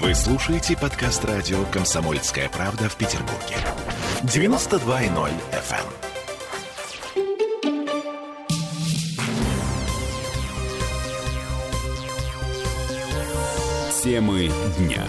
Вы слушаете подкаст радио «Комсомольская правда» в Петербурге. 92.0 FM. Темы дня.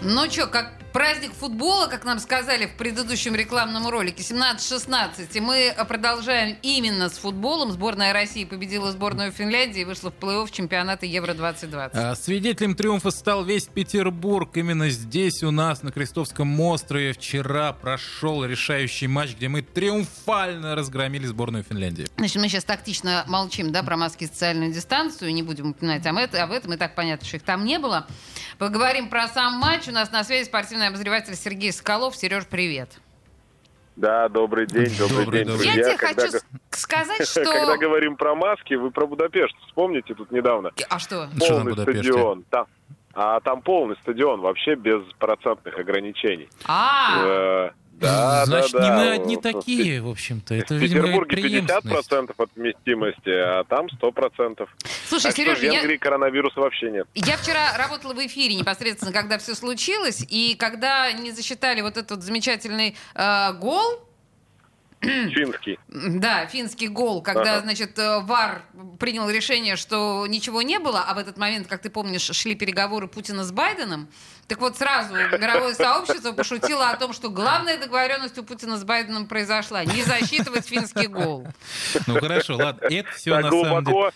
Ну что, как праздник футбола, как нам сказали в предыдущем рекламном ролике, 17-16. И мы продолжаем именно с футболом. Сборная России победила сборную Финляндии и вышла в плей-офф чемпионата Евро-2020. А, Свидетелем триумфа стал весь Петербург. Именно здесь у нас, на Крестовском острове, вчера прошел решающий матч, где мы триумфально разгромили сборную Финляндии. Значит, мы сейчас тактично молчим, да, про маски и социальную дистанцию, не будем упоминать об этом, об этом, и так понятно, что их там не было. Поговорим про сам матч. У нас на связи спортивный обозреватель Сергей Соколов. Сереж, привет. Да, добрый день, добрый, Добрый, день, добрый. Я друзья. тебе Когда хочу сказать, что... Когда говорим про маски, вы про Будапешт вспомните тут недавно. А что? Что на Полный Будапеште? стадион. Там, а там полный стадион, вообще без процентных ограничений. А, Э, да, Значит, да, не да. мы одни Вот, такие, в общем-то. Это, В видимо, Петербурге преемственность. 50% от вместимости, а там 100%. слушай, так что в Сережа, я... Венгрии коронавируса вообще нет. Я вчера работала в эфире непосредственно, когда все случилось, и когда не засчитали вот этот замечательный э, гол, Финский. да, финский гол, когда, Ага. значит, э, ВАР принял решение, что ничего не было, а в этот момент, как ты помнишь, шли переговоры Путина с Байденом, так вот сразу мировое сообщество пошутило о том, что главная договоренность у Путина с Байденом произошла, не засчитывать финский гол. Ну хорошо, ладно, это все так на самом деле...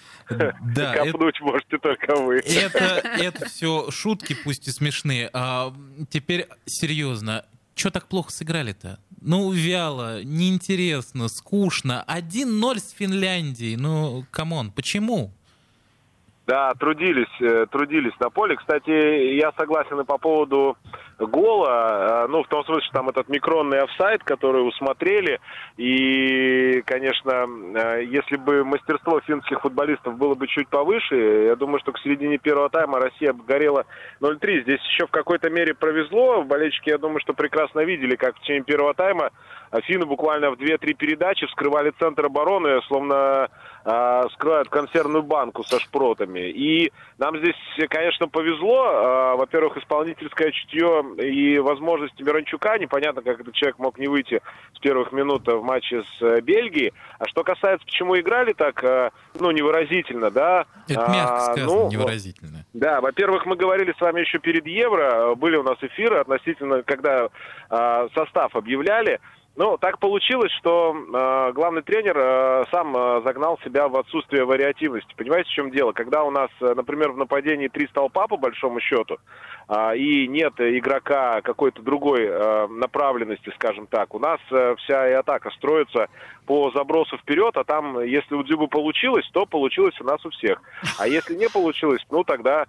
Да, это, копнуть можете только вы. это, это все шутки, пусть и смешные. А теперь серьезно, что так плохо сыграли-то? Ну, вяло, неинтересно, скучно. 1-0 с Финляндией. Ну, come on, почему? Да, трудились, э, трудились на поле. Кстати, я согласен и по поводу гола. э, Ну, в том смысле, что там этот микронный офсайд, который усмотрели. И, конечно, э, если бы мастерство финских футболистов было бы чуть повыше, я думаю, что к середине первого тайма Россия бы горела 0-3. Здесь еще в какой-то мере повезло. Болельщики, я думаю, что прекрасно видели, как в течение первого тайма а финны буквально в 2-3 передачи вскрывали центр обороны, словно э, скрывают консервную банку со шпротами. И нам здесь, конечно, повезло. Э, во-первых, исполнительское чутье и возможности Миранчука. Непонятно, как этот человек мог не выйти с первых минут в матче с э, Бельгией. А что касается, почему играли так, э, ну, невыразительно, да? Это мягко А, сказано, ну, невыразительно. да, во-первых, мы говорили с вами еще перед Евро, были у нас эфиры относительно, когда э, состав объявляли. Ну, так получилось, что э, главный тренер э, сам э, загнал себя в отсутствие вариативности. Понимаете, в чем дело? Когда у нас, э, например, в нападении три столпа, по большому счету, э, и нет игрока какой-то другой э, направленности, скажем так, у нас э, вся и атака строится по забросу вперед, а там, если у Дзюбы получилось, то получилось у нас у всех. А если не получилось, ну, тогда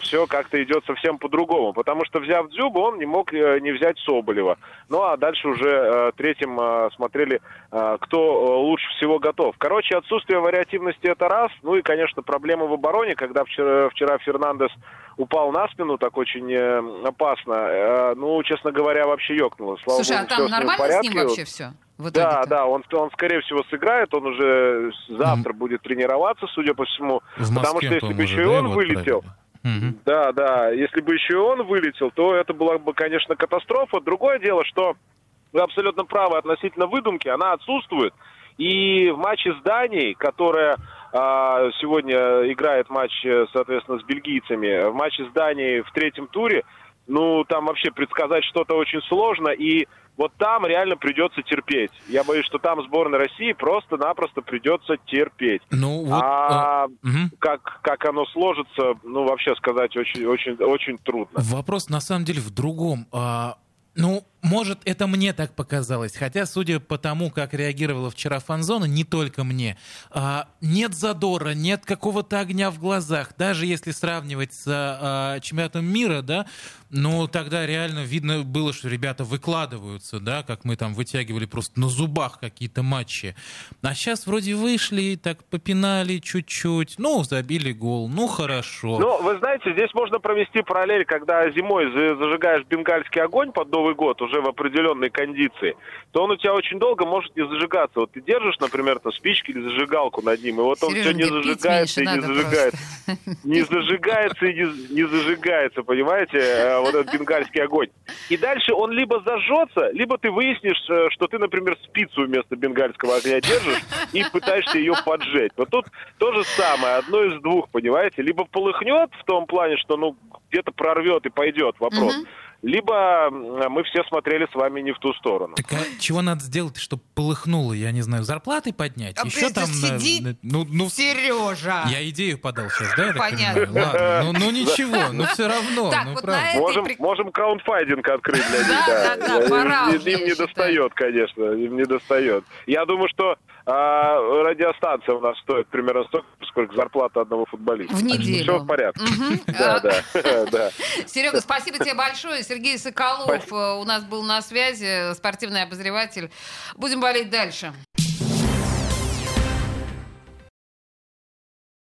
все как-то идет совсем по-другому. Потому что, взяв Дзюбу, он не мог э, не взять Соболева. Ну, а дальше уже э, третьим э, смотрели, э, кто э, лучше всего готов. Короче, отсутствие вариативности это раз. Ну и, конечно, проблемы в обороне, когда вчера, вчера Фернандес упал на спину, так очень э, опасно. Э, ну, честно говоря, вообще ёкнуло. Слава Слушай, а богу, всё там с ним нормально с ним вообще все? В Да, итоге-то? да, он, он скорее всего сыграет, он уже завтра будет тренироваться, судя по всему. В потому что если бы еще и да, он вылетел, отправили? Мгм. да, да. Если бы еще и он вылетел, то это была бы, конечно, катастрофа. Другое дело, что вы абсолютно правы относительно выдумки, она отсутствует. И в матче с Данией, которая а, сегодня играет матч, э, соответственно, с бельгийцами, в матче с Данией в третьем туре, ну, там вообще предсказать что-то очень сложно, и вот там реально придется терпеть. Я боюсь, что там сборной России просто-напросто придется терпеть. Ну, вот... а мгм. как, как оно сложится, ну, вообще сказать очень, очень, очень трудно. Вопрос на самом деле в другом. А, ну, может, это мне так показалось, хотя, судя по тому, как реагировала вчера Фанзона, не только мне, а, нет задора, нет какого-то огня в глазах, даже если сравнивать с а, чемпионатом мира, да, ну, тогда реально видно было, что ребята выкладываются, да, как мы там вытягивали просто на зубах какие-то матчи. А сейчас вроде вышли, так попинали чуть-чуть, ну, забили гол, ну, хорошо. Ну, вы знаете, здесь можно провести параллель, когда зимой за- зажигаешь бенгальский огонь под Новый год, уже уже в определенной кондиции, то он у тебя очень долго может не зажигаться. Вот ты держишь, например, там, спички или зажигалку над ним, и вот он Сережа, все не зажигается и не зажигается. Не зажигается и не, не зажигается, понимаете, э, вот этот бенгальский огонь. И дальше он либо зажжется, либо ты выяснишь, э, что ты, например, спицу вместо бенгальского огня держишь и пытаешься ее поджечь. Вот тут то же самое, одно из двух, понимаете, либо полыхнет в том плане, что ну где-то прорвет и пойдет вопрос, Мгм. Либо мы все смотрели с вами не в ту сторону. Так а чего надо сделать, чтобы полыхнуло? Я не знаю, зарплаты поднять? А Еще там... на- сидит на- ну, ну, Сережа! я идею подал сейчас, да? Понятно. Ладно, ну, ну ничего, ну все равно. Так, ну, вот правда. Можем, прик- можем краудфайдинг открыть для них. Да, да, да, Им- пора им, не достает, конечно, им не достает. Я думаю, что а, радиостанция у нас стоит примерно столько, сколько зарплата одного футболиста. В неделю. Все в порядке. Да, да. Серега, спасибо тебе большое. Сергей Соколов э, у нас был на связи, спортивный обозреватель. Будем болеть дальше.